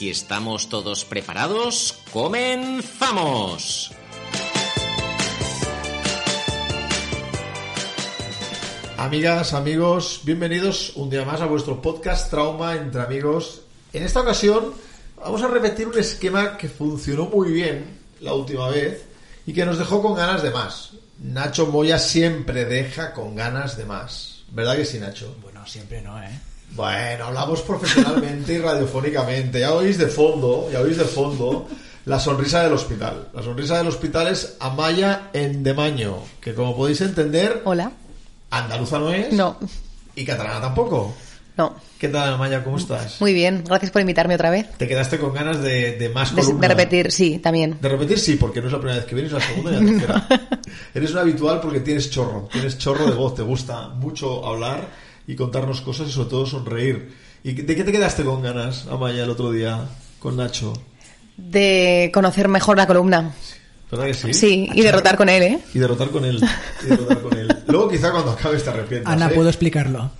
Si estamos todos preparados, comenzamos. Amigas, amigos, bienvenidos un día más a vuestro podcast Trauma entre amigos. En esta ocasión vamos a repetir un esquema que funcionó muy bien la última vez y que nos dejó con ganas de más. Nacho Moya siempre deja con ganas de más. ¿Verdad que sí, Nacho? Bueno, siempre no, ¿eh? Bueno, hablamos profesionalmente y radiofónicamente. Ya oís de fondo, ya oís de fondo la sonrisa del hospital. La sonrisa del hospital es Amaya Endemaño, que como podéis entender, Hola. andaluza no es. No, Y catalana tampoco. no. ¿Qué tal, Amaya? ¿Cómo estás? Muy bien, gracias por invitarme otra vez. ¿Te quedaste con ganas de, de más De, columna? de repetir, sí, también. De repetir sí, porque no es la primera vez que vienes, es la segunda y la tercera. Eres un habitual porque tienes chorro, tienes chorro de voz, te gusta mucho hablar y contarnos cosas y sobre todo sonreír. ¿Y de qué te quedaste con ganas, Amaya, el otro día con Nacho? De conocer mejor la columna. ¿Verdad que sí? Sí, y derrotar con él, ¿eh? Y derrotar con él. Y derrotar con él. Luego quizá cuando acabes te arrepientas. Ana, ¿eh? puedo explicarlo.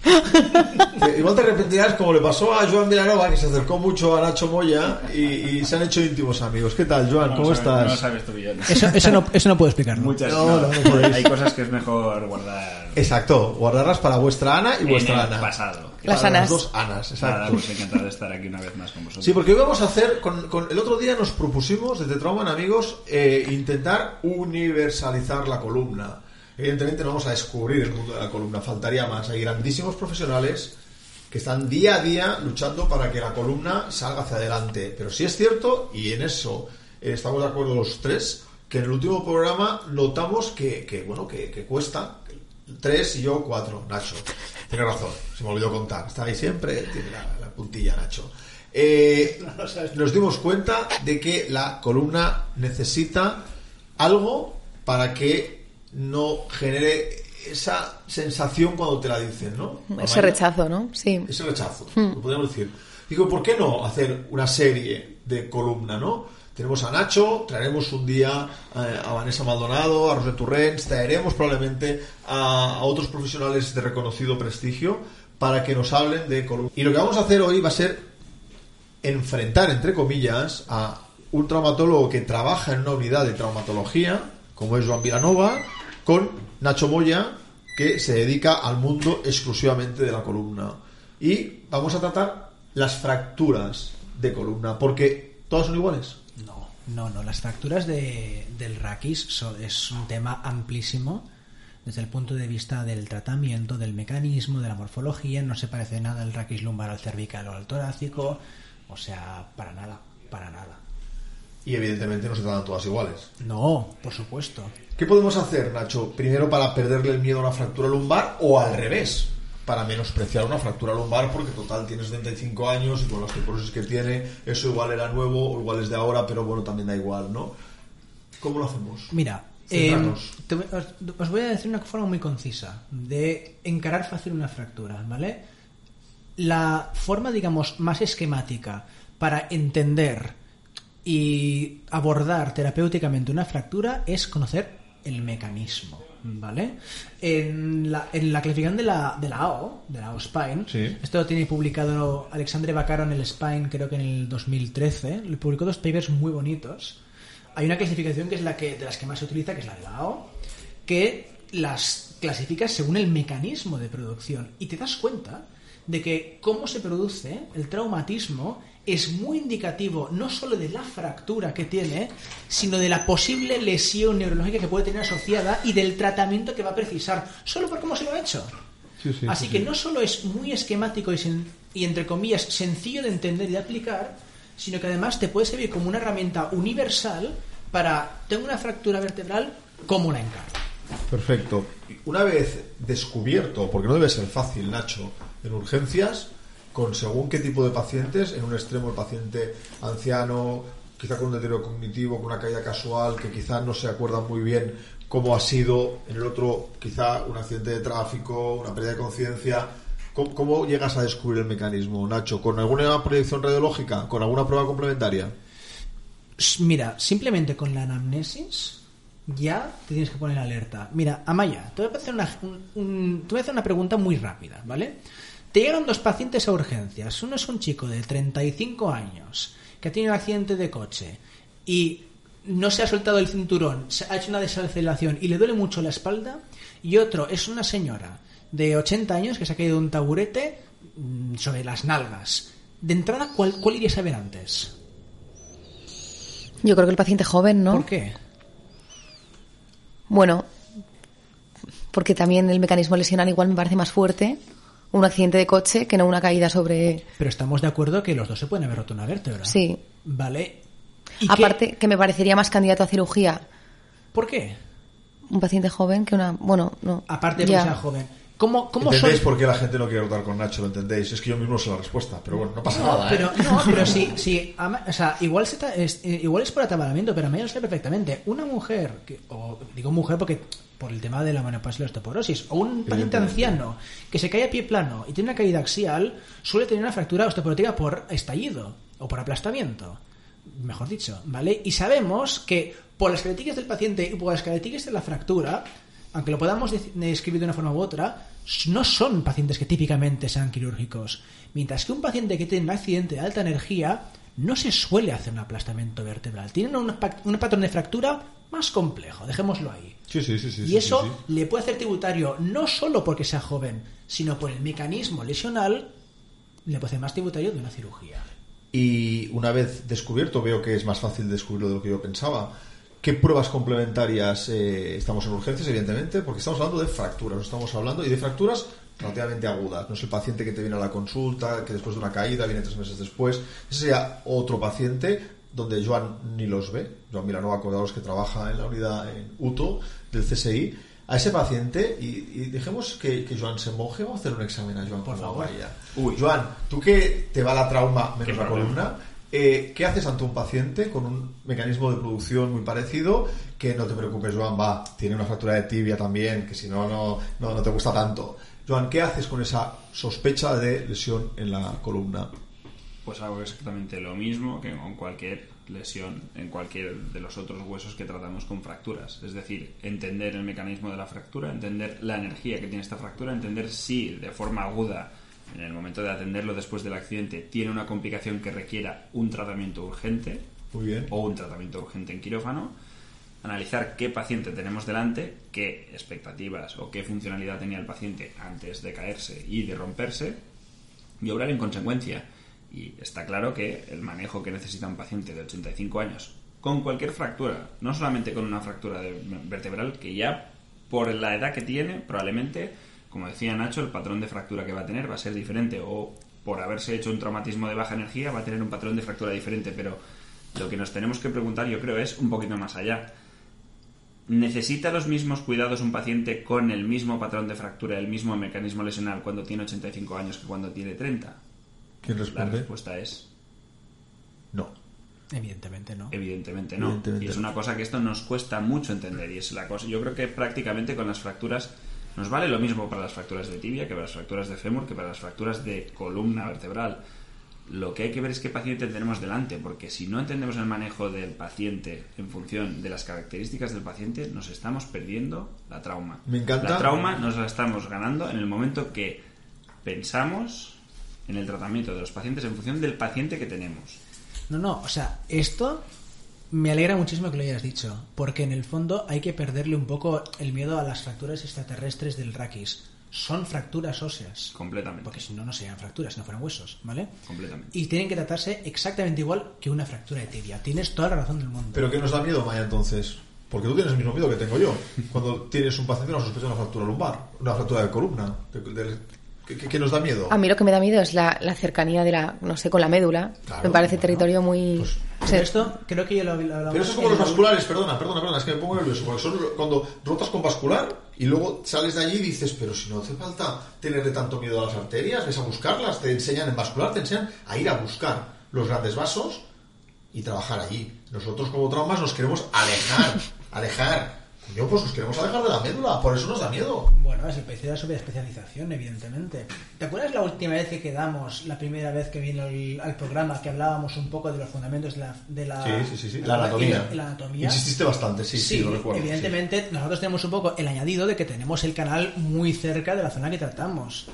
Igual te arrepentirás como le pasó a Joan Vilanova, que se acercó mucho a Nacho Moya y, y se han hecho íntimos amigos. ¿Qué tal, Joan? ¿Cómo No estás? sabes tú, Guillermo. Eso, eso, no, eso no puedo explicarlo. Muchas No, no, no, no. Hay cosas que es mejor guardar Exacto, guardarlas para vuestra Ana y en vuestra el Ana. pasado. Las Anas. dos Anas, Nada, exacto. pues encantado de estar aquí una vez más con vosotros. Sí, porque hoy vamos a hacer, con, con- el otro día nos propusimos desde Trauma en Amigos eh, intentar universalizar la columna. Evidentemente no vamos a descubrir el mundo de la columna, faltaría más. Hay grandísimos profesionales que están día a día luchando para que la columna salga hacia adelante. Pero sí es cierto, y en eso eh, estamos de acuerdo los tres, que en el último programa notamos que, que, bueno, que, cuesta. Tres y yo cuatro, Nacho. Tiene razón, se me olvidó contar. Está ahí siempre, tiene la, la puntilla, Nacho. Eh, nos dimos cuenta de que la columna necesita algo para que no genere esa sensación cuando te la dicen, ¿no? Ese rechazo, ¿no? Sí. ese rechazo, lo podríamos decir. Digo, ¿por qué no hacer una serie de columna, no? Tenemos a Nacho, traeremos un día eh, a Vanessa Maldonado, a Roser Turrens, traeremos probablemente a, a otros profesionales de reconocido prestigio para que nos hablen de columna. Y lo que vamos a hacer hoy va a ser enfrentar, entre comillas, a un traumatólogo que trabaja en una unidad de traumatología, como es Joan Vilanova, con Nacho Moya, que se dedica al mundo exclusivamente de la columna. Y vamos a tratar las fracturas de columna, porque todas son iguales. No, no, no. Las fracturas de, del raquis son- es un tema amplísimo desde el punto de vista del tratamiento, del mecanismo, de la morfología. No se parece nada el raquis lumbar al cervical o al torácico. O sea, para nada, para nada. Y evidentemente no se tratan todas iguales. No, por supuesto. ¿Qué podemos hacer, Nacho? Primero para perderle el miedo a una fractura lumbar o al revés, para menospreciar una fractura lumbar porque total tiene 75 años y con la osteoporosis que tiene, eso igual era nuevo o igual es de ahora, pero bueno, también da igual, ¿no? ¿Cómo lo hacemos? Mira, eh, Centrarnos. te os, os voy a decir una forma muy concisa de encarar fácil una fractura, ¿vale? La forma, digamos, más esquemática para entender y abordar terapéuticamente una fractura es conocer el mecanismo, ¿vale? En la, en la clasificación de la, de la AO, de la AO Spine, Sí. esto lo tiene publicado Alexandre Bacaro en el Spine, creo que en el 2013, le publicó dos papers muy bonitos. Hay una clasificación que es la que de las que más se utiliza, que es la de la AO, que las clasifica según el mecanismo de producción y te das cuenta de que cómo se produce el traumatismo es muy indicativo no solo de la fractura que tiene, sino de la posible lesión neurológica que puede tener asociada y del tratamiento que va a precisar, solo por cómo se lo ha hecho. Sí, sí, Así sí, que sí. no solo es muy esquemático y, sen- y, entre comillas, sencillo de entender y de aplicar, sino que además te puede servir como una herramienta universal para, tengo una fractura vertebral, ¿cómo la encaro? Perfecto. Una vez descubierto, porque no debe ser fácil, Nacho, en urgencias, con según qué tipo de pacientes, en un extremo el paciente anciano, quizá con un deterioro cognitivo, con una caída casual, que quizá no se acuerda muy bien cómo ha sido, en el otro quizá un accidente de tráfico, una pérdida de conciencia. ¿Cómo, llegas a descubrir el mecanismo, Nacho? ¿Con alguna proyección radiológica? ¿Con alguna prueba complementaria? Mira, simplemente con la anamnesis ya te tienes que poner alerta. Mira, Amaya, te voy a hacer una, un- un- te voy a hacer una pregunta muy rápida, ¿vale? Te llegaron dos pacientes a urgencias. Uno es un chico de 35 años que ha tenido un accidente de coche y no se ha soltado el cinturón, se ha hecho una desaceleración y le duele mucho la espalda. Y otro es una señora de 80 años que se ha caído de un taburete mm, sobre las nalgas. De entrada, ¿cuál, cuál irías a ver antes? Yo creo que el paciente joven, ¿no? ¿Por qué? Bueno, porque también el mecanismo lesional igual me parece más fuerte un accidente de coche que no una caída sobre... Pero estamos de acuerdo que los dos se pueden haber roto una vértebra. Sí. Vale. ¿Y qué- Aparte, que me parecería más candidato a cirugía ¿Por qué? un paciente joven que una... Bueno, no. Aparte de que sea joven. ¿Cómo, cómo? ¿Entendéis por qué la gente no quiere rotar con Nacho? ¿Lo entendéis? Es que yo mismo sé la respuesta, pero bueno, no pasa No, nada, ¿eh? pero, no, pero sí, sí, ama- o sea, igual, se ta- es, eh, igual es por atabalamiento, pero a mí lo sé perfectamente. Una mujer, que, o digo mujer porque por el tema de la menopausia y la osteoporosis, o un paciente anciano que se cae a pie plano y tiene una caída axial, suele tener una fractura osteoporótica por estallido o por aplastamiento, mejor dicho, ¿vale? Y sabemos que por las características del paciente y por las características de la fractura, aunque lo podamos describir de una forma u otra, no son pacientes que típicamente sean quirúrgicos. Mientras que un paciente que tiene un accidente de alta energía no se suele hacer un aplastamiento vertebral. Tienen un, pa- un patrón de fractura más complejo, dejémoslo ahí. Sí, sí, sí, sí. y eso le puede hacer tributario no solo porque sea joven, sino por el mecanismo lesional, le puede hacer más tributario de una cirugía. Y una vez descubierto, veo que es más fácil descubrirlo de lo que yo pensaba. ¿Qué pruebas complementarias eh, estamos en urgencias, evidentemente? Porque estamos hablando de fracturas, estamos hablando y de fracturas relativamente agudas. No es el paciente que te viene a la consulta, que después de una caída viene tres meses después. Ese sería otro paciente donde Joan ni los ve. Joan Milanova, acordaros que trabaja en la unidad en UTO del CSI. A ese paciente, y, y dejemos que, que Joan se moje, vamos a hacer un examen a Joan Por favor. Uy. Joan, tú que te va la trauma menos la columna, eh, ¿qué haces ante un paciente con un mecanismo de producción muy parecido? Que no te preocupes, Joan, va, tiene una fractura de tibia también, que si no, no, no, no te gusta tanto. Joan, ¿qué haces con esa sospecha de lesión en la columna? Pues hago exactamente lo mismo que con cualquier lesión en cualquier de los otros huesos que tratamos con fracturas. Es decir, entender el mecanismo de la fractura, entender la energía que tiene esta fractura, entender si de forma aguda, en el momento de atenderlo después del accidente, tiene una complicación que requiera un tratamiento urgente Muy bien. o un tratamiento urgente en quirófano, analizar qué paciente tenemos delante, qué expectativas o qué funcionalidad tenía el paciente antes de caerse y de romperse, y obrar en consecuencia. Y está claro que el manejo que necesita un paciente de 85 años con cualquier fractura, no solamente con una fractura de- vertebral, que ya por la edad que tiene, probablemente, como decía Nacho, el patrón de fractura que va a tener va a ser diferente, o por haberse hecho un traumatismo de baja energía va a tener un patrón de fractura diferente, pero lo que nos tenemos que preguntar, yo creo, es un poquito más allá. ¿Necesita los mismos cuidados un paciente con el mismo patrón de fractura, el mismo mecanismo lesional cuando tiene 85 años que cuando tiene 30? ¿Quién La responde? respuesta es No. Evidentemente no. evidentemente no. Evidentemente y es una cosa que esto nos cuesta mucho entender y es la cosa. Yo creo que prácticamente con las fracturas nos vale lo mismo para las fracturas de tibia que para las fracturas de fémur que para las fracturas de columna vertebral. Lo que hay que ver es qué paciente tenemos delante, porque si no entendemos el manejo del paciente en función de las características del paciente, nos estamos perdiendo la trauma. Me encanta. La trauma nos la estamos ganando en el momento que pensamos en el tratamiento de los pacientes en función del paciente que tenemos. No, no, o sea, esto me alegra muchísimo que lo hayas dicho, porque en el fondo hay que perderle un poco el miedo a las fracturas extraterrestres del raquis. son fracturas óseas. Completamente. Porque si no, no serían fracturas, no fueran huesos, ¿vale? Completamente. Y tienen que tratarse exactamente igual que una fractura de tibia. Tienes toda la razón del mundo. ¿Pero qué nos da miedo, Maya, entonces? Porque tú tienes el mismo miedo que tengo yo. Cuando tienes un paciente una sospecha de una fractura lumbar, una fractura de columna. de- de- ¿Qué, qué- qué nos da miedo? A mí lo que me da miedo es la, la cercanía de la, no sé, con la médula. Claro, me parece bueno, territorio muy... pues- o Pero sea, esto creo que yo lo, lo Pero eso es como los la- vasculares, perdona, perdona, perdona, es que me pongo nervioso, porque son cuando rotas con vascular y luego sales de allí y dices, pero si no hace falta tenerle tanto miedo a las arterias, ves a buscarlas, te enseñan en vascular, te enseñan a ir a buscar los grandes vasos y trabajar allí. Nosotros como traumas nos queremos alejar, alejar. Yo pues nos queremos alejar de la médula, por eso nos da miedo. Bueno, es el precio de la subespecialización, evidentemente. ¿Te acuerdas la última vez que quedamos, la primera vez que vino el- al programa, que hablábamos un poco de los fundamentos de la... De la Sí, sí, sí, sí. de La anatomía. y la anatomía? Insististe bastante, sí, sí, lo recuerdo. evidentemente nosotros tenemos un poco el añadido de que tenemos el canal muy cerca de la zona que tratamos.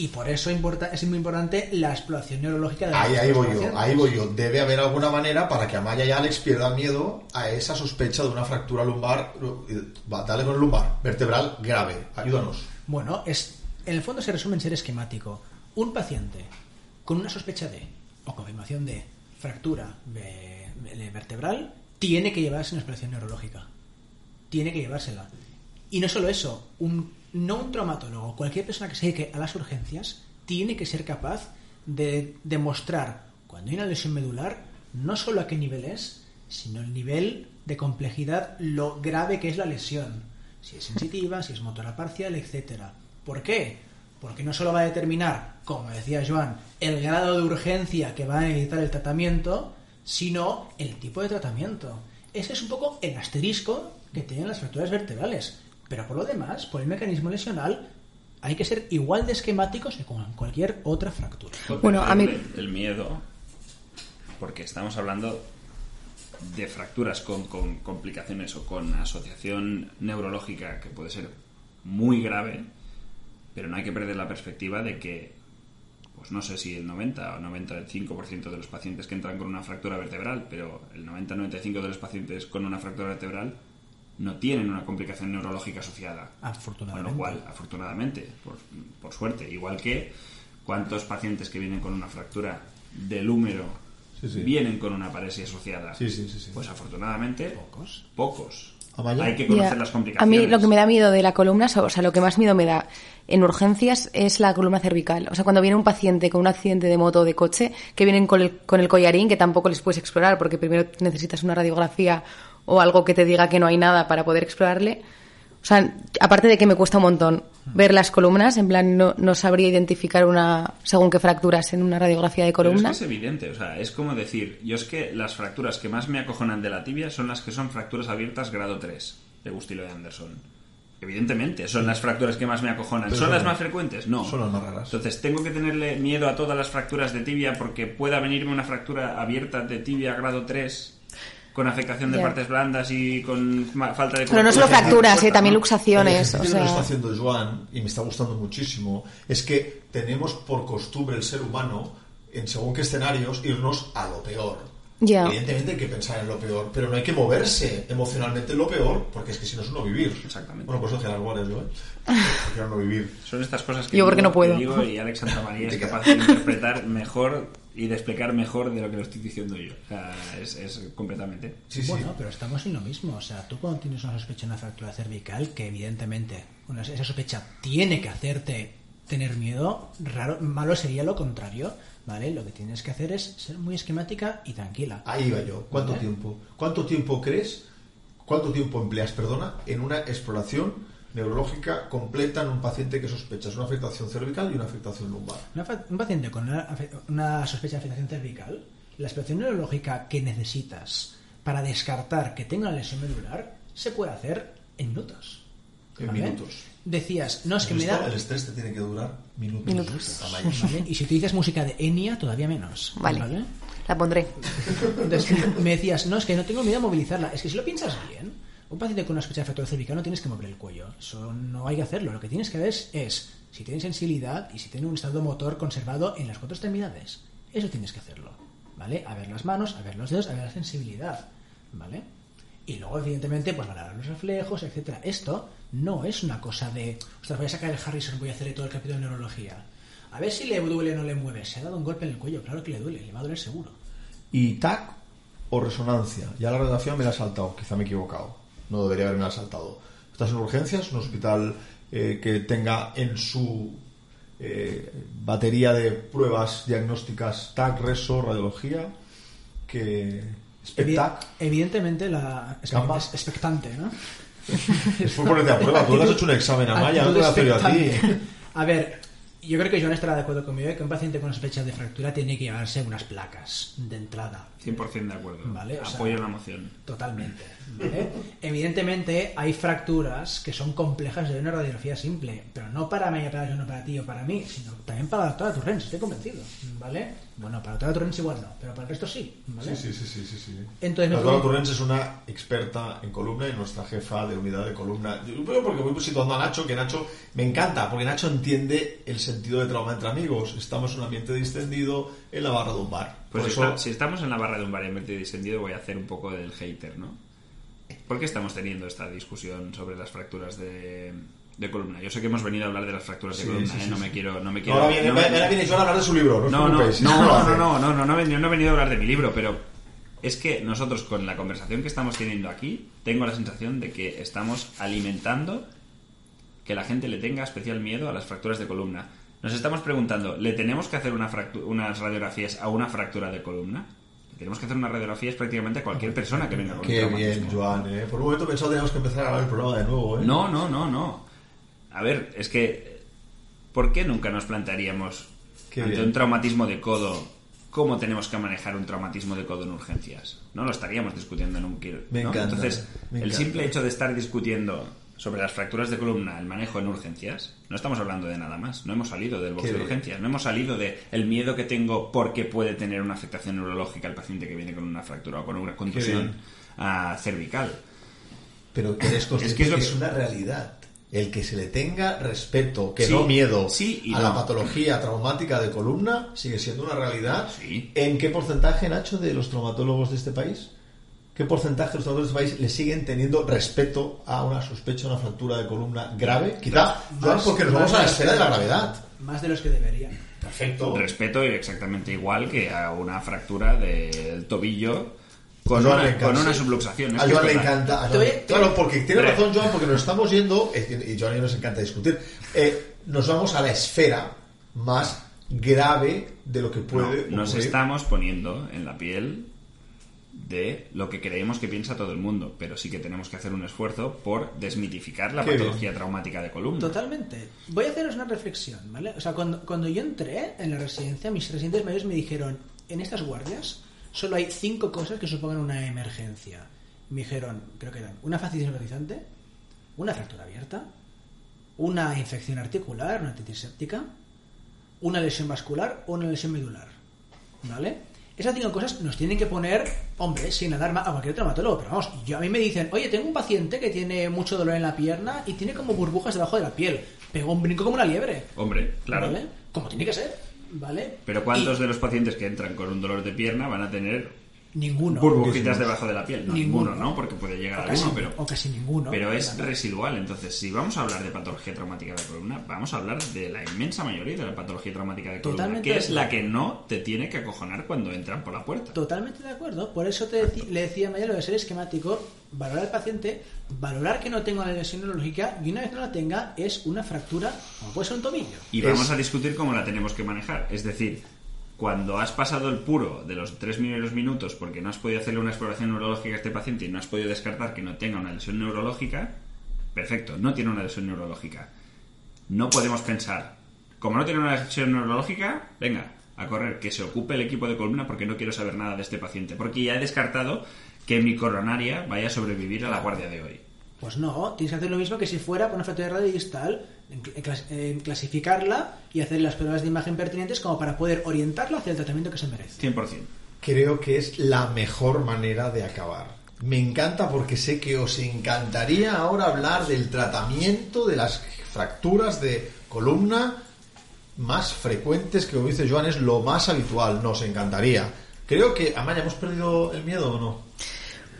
Y por eso importa, es muy importante la exploración neurológica de Ahí, ahí voy yo, ahí voy yo. Debe haber alguna manera para que Amaya y Alex pierdan miedo a esa sospecha de una fractura lumbar. Dale con el lumbar, vertebral grave. Ayúdanos. Bueno, es, en el fondo se resume en ser esquemático. Un paciente con una sospecha de o confirmación de fractura ve- ve- vertebral tiene que llevarse una exploración neurológica. Tiene que llevársela. Y no solo eso, un, no un traumatólogo, cualquier persona que se dedique a las urgencias tiene que ser capaz de demostrar cuando hay una lesión medular no solo a qué nivel es, sino el nivel de complejidad, lo grave que es la lesión. Si es sensitiva, si es motora parcial, etcétera. ¿Por qué? Porque no solo va a determinar, como decía Joan, el grado de urgencia que va a necesitar el tratamiento, sino el tipo de tratamiento. Ese es un poco el asterisco que tienen las fracturas vertebrales. Pero por lo demás, por el mecanismo lesional, hay que ser igual de esquemáticos que con cualquier otra fractura. Bueno, a mí- El miedo, porque estamos hablando de fracturas con, con complicaciones o con asociación neurológica que puede ser muy grave, pero no hay que perder la perspectiva de que, pues no sé si el 90 o 95% de los pacientes que entran con una fractura vertebral, pero el 90-95% de los pacientes con una fractura vertebral no tienen una complicación neurológica asociada. Con Afortunadamente. lo cual, afortunadamente, por, por suerte, igual que cuántos pacientes que vienen con una fractura del húmero Sí, sí. vienen con una paresia asociada. Sí, sí, sí, sí. Pues afortunadamente, Pocos. pocos. Hay que conocer Ya. las A complicaciones. mí lo que me da miedo de la columna, o sea, lo que más miedo me da en urgencias es la columna cervical. O sea, cuando viene un paciente con un accidente de moto o de coche, que vienen con el, con el collarín, que tampoco les puedes explorar porque primero necesitas una radiografía o algo que te diga que no hay nada para poder explorarle. O sea, aparte de que me cuesta un montón ver las columnas, en plan, no, no sabría identificar una, según qué fracturas en una radiografía de Pero es, columna. que es evidente, o sea, es como decir, yo es que las fracturas que más me acojonan de la tibia son las que son fracturas abiertas grado 3 de Gustilo de Anderson. Evidentemente, son las fracturas que más me acojonan. Pero ¿Son son- las más frecuentes? No. son las más raras. Entonces, ¿tengo que tenerle miedo a todas las fracturas de tibia porque pueda venirme una fractura abierta de tibia grado 3 con afectación de Ya. partes blandas y con falta de Pero no solo fracturas, eh, también luxaciones. O ejercicio que nos está sea, haciendo Joan, y me está gustando muchísimo, es que tenemos por costumbre el ser humano, en según qué escenarios, irnos a lo peor. Ya. Evidentemente hay que pensar en lo peor, pero no hay que moverse emocionalmente en lo peor, porque es que si no es no vivir. Exactamente. Bueno, pues eso hacía las guardias yo, ¿eh? No vivir. Son estas cosas que Yo porque digo- no puedo. digo y Alex Santamaría es capaz de interpretar mejor y de explicar mejor de lo que lo estoy diciendo yo. O sea, es, es completamente. Sí, sí. Bueno, pero estamos en lo mismo. O sea, tú cuando tienes una sospecha de una fractura cervical, que evidentemente una- esa sospecha tiene que hacerte tener miedo, raro, malo sería lo contrario, ¿vale? Lo que tienes que hacer es ser muy esquemática y tranquila. Ahí iba yo. ¿Cuánto ¿Vale? tiempo? ¿Cuánto tiempo crees? ¿Cuánto tiempo empleas, perdona, en una exploración neurológica completa en un paciente que sospechas una afectación cervical y una afectación lumbar? Un paciente con una, una sospecha de afectación cervical, la exploración neurológica que necesitas para descartar que tenga una lesión medular se puede hacer en minutos. En minutos. Decías, no es que me da... El estrés te tiene que durar minutos. Minutos. ¿vale? Y si utilizas música de Enya, todavía menos. Vale. La pondré. Entonces me decías, no, es que no tengo miedo a movilizarla. Es que si lo piensas bien, un paciente con una sospecha de fractura cervical no tienes que mover el cuello. Eso no hay que hacerlo. Lo que tienes que ver es, si tiene sensibilidad y si tiene un estado motor conservado en las cuatro extremidades. Eso tienes que hacerlo. ¿Vale? A ver las manos, a ver los dedos, a ver la sensibilidad. ¿Vale? Y luego, evidentemente, pues valorar los reflejos, etcétera. Esto no es una cosa de, ostras, voy a sacar el Harrison, voy a hacer todo el capítulo de neurología. A ver si le duele o no le mueve. Se ha dado un golpe en el cuello, claro que le duele, le va a doler seguro. ¿Y TAC o resonancia? Ya la redacción me la ha saltado, quizá me he equivocado. No debería haberme saltado. Estás en urgencias, un hospital eh, que tenga en su eh, batería de pruebas diagnósticas TAC, reso, radiología, que SPECTAC. evidentemente, la es, Gamba. es expectante, ¿no? Es por ponerte a prueba. Tú le has hecho un examen a Maya, no te lo he hecho yo a ti. A ver, yo creo que Joan estará de acuerdo conmigo que un paciente con sospecha de fractura tiene que llevarse unas placas de entrada. 100% de acuerdo. Vale, o sea- Apoyo la moción. Totalmente. ¿vale? Evidentemente hay fracturas que son complejas de una radiografía simple, pero no para mí, para, no para ti o para mí, sino también para la doctora Turrens, estoy convencido. ¿Vale? Bueno, para la doctora Turrens igual no, pero para el resto sí. ¿vale? Sí, sí, sí, sí, sí, sí. Entonces me la doctora pregunto- Turrens es una experta en columna y nuestra jefa de unidad de columna. Yo creo porque voy situando a Nacho, que Nacho me encanta, porque Nacho entiende el sentido de trauma entre amigos. Estamos en un ambiente distendido en la barra de un bar. Pues Por si, eso, está- si estamos en la barra de un bar en ambiente distendido, voy a hacer un poco del hater, ¿no? ¿Por qué estamos teniendo esta discusión sobre las fracturas de, de columna? Yo sé que hemos venido a hablar de las fracturas de Sí, columna, sí, ¿eh? no me quiero... No me quiero ahora viene, no me- ahora viene Joan a hablar de su libro, no os No, no, no, no, no, no, no, no, no, he venido- no he venido a hablar de mi libro, pero es que nosotros con la conversación que estamos teniendo aquí, tengo la sensación de que estamos alimentando que la gente le tenga especial miedo a las fracturas de columna. Nos estamos preguntando, ¿le tenemos que hacer una unas radiografías a una fractura de columna? Tenemos que hacer unas radiografías prácticamente a cualquier persona que venga con Qué bien. Joan. ¿eh? Por un momento he pensado que teníamos que empezar a grabar el programa de nuevo. ¿eh? No, no, no, no. A ver, es que ¿por qué nunca nos plantearíamos Qué ante bien. un traumatismo de codo cómo tenemos que manejar un traumatismo de codo en urgencias? No lo estaríamos discutiendo en un. Me ¿no? Entonces, me el simple hecho de estar discutiendo sobre las fracturas de columna, el manejo en urgencias, no estamos hablando de nada más. No hemos salido del box de urgencias, no hemos salido de el miedo que tengo porque puede tener una afectación neurológica el paciente que viene con una fractura o con una contusión ah, cervical. Pero que eres consciente Es que es lo que que- es una realidad. El que se le tenga respeto, que Sí, no miedo sí y a no. la patología traumática de columna, sigue siendo una realidad. Sí. ¿En qué porcentaje, Nacho, de los traumatólogos de este país? ¿Qué porcentaje de los traumatólogos de este país le siguen teniendo respeto a una sospecha de una fractura de columna grave? Quizá, Más- porque nos vamos a la esfera de la gravedad. Más de los que deberían. Perfecto. respeto y exactamente igual que a una fractura del tobillo con, Joan le una, encanta, con una subluxación. Es A Joan le encanta. a Joan- Claro, porque tiene razón Joan, porque nos estamos yendo, eh, y Joan y nos encanta discutir, eh, nos vamos a la esfera más grave de lo que No, puede nos ocurrir. estamos poniendo en la piel de lo que creemos que piensa todo el mundo, pero sí que tenemos que hacer un esfuerzo por desmitificar la Qué bien. patología traumática de columna. Totalmente. Voy a haceros una reflexión, ¿vale? O sea, cuando, cuando yo entré en la residencia, mis residentes mayores me dijeron, en estas guardias solo hay cinco cosas que supongan una emergencia. Me dijeron, creo que eran una fascitis necrotizante, una fractura abierta, una infección articular, una titis séptica, una lesión vascular o una lesión medular. ¿Vale? Esas cinco cosas nos tienen que poner, hombre, sin alarma a cualquier traumatólogo. Pero vamos, yo a mí me dicen, oye, tengo un paciente que tiene mucho dolor en la pierna y tiene como burbujas debajo de la piel. Pegó un brinco como una liebre. Hombre, claro. ¿Vale? Como tiene que ser. ¿Vale? Pero ¿cuántos Y de los pacientes que entran con un dolor de pierna van a tener Ninguno. burbujitas debajo de la piel? No, Ninguno. ninguno, ¿no? Porque puede llegar O a casi, uno, pero... o casi ninguno. Pero es residual, entonces si vamos a hablar de patología traumática de columna, vamos a hablar de la inmensa mayoría de la patología traumática de columna, Totalmente que de es la que no te tiene que acojonar cuando entran por la puerta. Totalmente de acuerdo. Por eso te le decía a Maya lo de ser esquemático, valorar al paciente, valorar que no tenga una lesión neurológica y una vez no la tenga es una fractura, como puede ser un tobillo. Y Es- vamos a discutir cómo la tenemos que manejar. Es decir, cuando has pasado el puro de los tres primeros minutos porque no has podido hacerle una exploración neurológica a este paciente y no has podido descartar que no tenga una lesión neurológica, perfecto, no tiene una lesión neurológica. No podemos pensar, como no tiene una lesión neurológica, venga, a correr, que se ocupe el equipo de columna porque no quiero saber nada de este paciente, porque ya he descartado que mi coronaria vaya a sobrevivir a la guardia de hoy. Pues no, tienes que hacer lo mismo que si fuera por una fractura de radio distal, en cl- en clas- en clasificarla y hacer las pruebas de imagen pertinentes como para poder orientarla hacia el tratamiento que se merece. 100%. Creo que es la mejor manera de acabar. Me encanta porque sé que os encantaría ahora hablar del tratamiento de las fracturas de columna más frecuentes que, como dice Joan, es lo más habitual. Nos encantaría. Creo que, Amaya, ¿hemos perdido el miedo o no?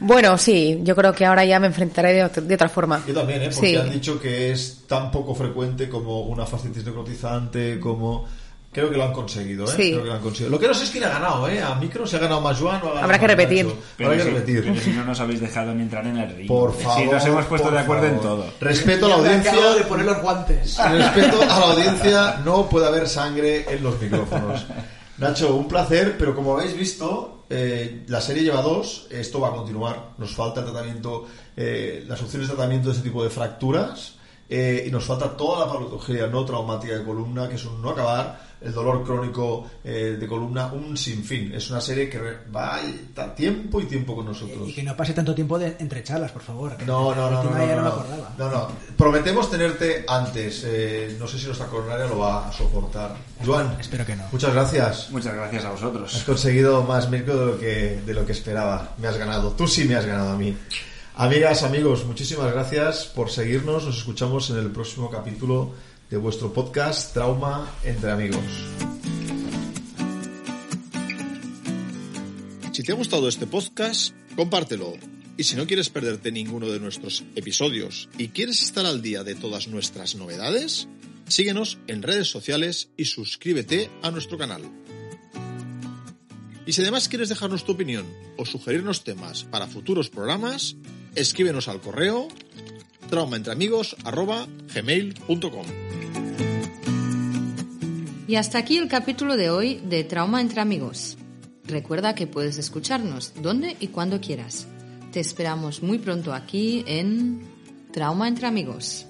Bueno, sí, yo creo que ahora ya me enfrentaré de, ot- de otra forma. Yo también, ¿eh? Porque Sí. han dicho que es tan poco frecuente como una fascitis necrotizante, como... Creo que lo han conseguido, ¿eh? Sí. Creo que lo han conseguido. Lo que no sé es quién ha ganado, ¿eh? A micro se ha ganado más Joan o ha ganado Habrá que repetir. Habrá que si- repetir. pero si no nos habéis dejado ni entrar en el ring. Por Sí, favor. nos hemos puesto de acuerdo en todo. Respeto a la audiencia. de poner los guantes. Respeto a la audiencia, no puede haber sangre en los micrófonos. Nacho, un placer, pero como habéis visto, eh, la serie lleva dos, esto va a continuar. Nos falta el tratamiento, eh, las opciones de tratamiento de este tipo de fracturas eh, y nos falta toda la patología no traumática de columna, que es un no acabar, el dolor crónico eh, de columna, un sinfín. Es una serie que va a tiempo y tiempo con nosotros. Y que no pase tanto tiempo de, entre charlas, por favor. No, no, no, no, no, no, no. No, no. Prometemos tenerte antes. Eh, no sé si nuestra coronaria lo va a soportar. Joan, Espero que no. muchas gracias. Muchas gracias a Has vosotros. conseguido más micro de lo que de lo que esperaba. Me has ganado. Tú sí me has ganado a mí. Amigas, amigos, muchísimas gracias por seguirnos. Nos escuchamos en el próximo capítulo de vuestro podcast Trauma entre amigos. Si te ha gustado este podcast, compártelo. Y si no quieres perderte ninguno de nuestros episodios y quieres estar al día de todas nuestras novedades, síguenos en redes sociales y suscríbete a nuestro canal. Y si además quieres dejarnos tu opinión o sugerirnos temas para futuros programas, escríbenos al correo traumaentreamigos@gmail.com. Y hasta aquí el capítulo de hoy de Trauma entre amigos. Recuerda que puedes escucharnos donde y cuando quieras. Te esperamos muy pronto aquí en Trauma entre amigos.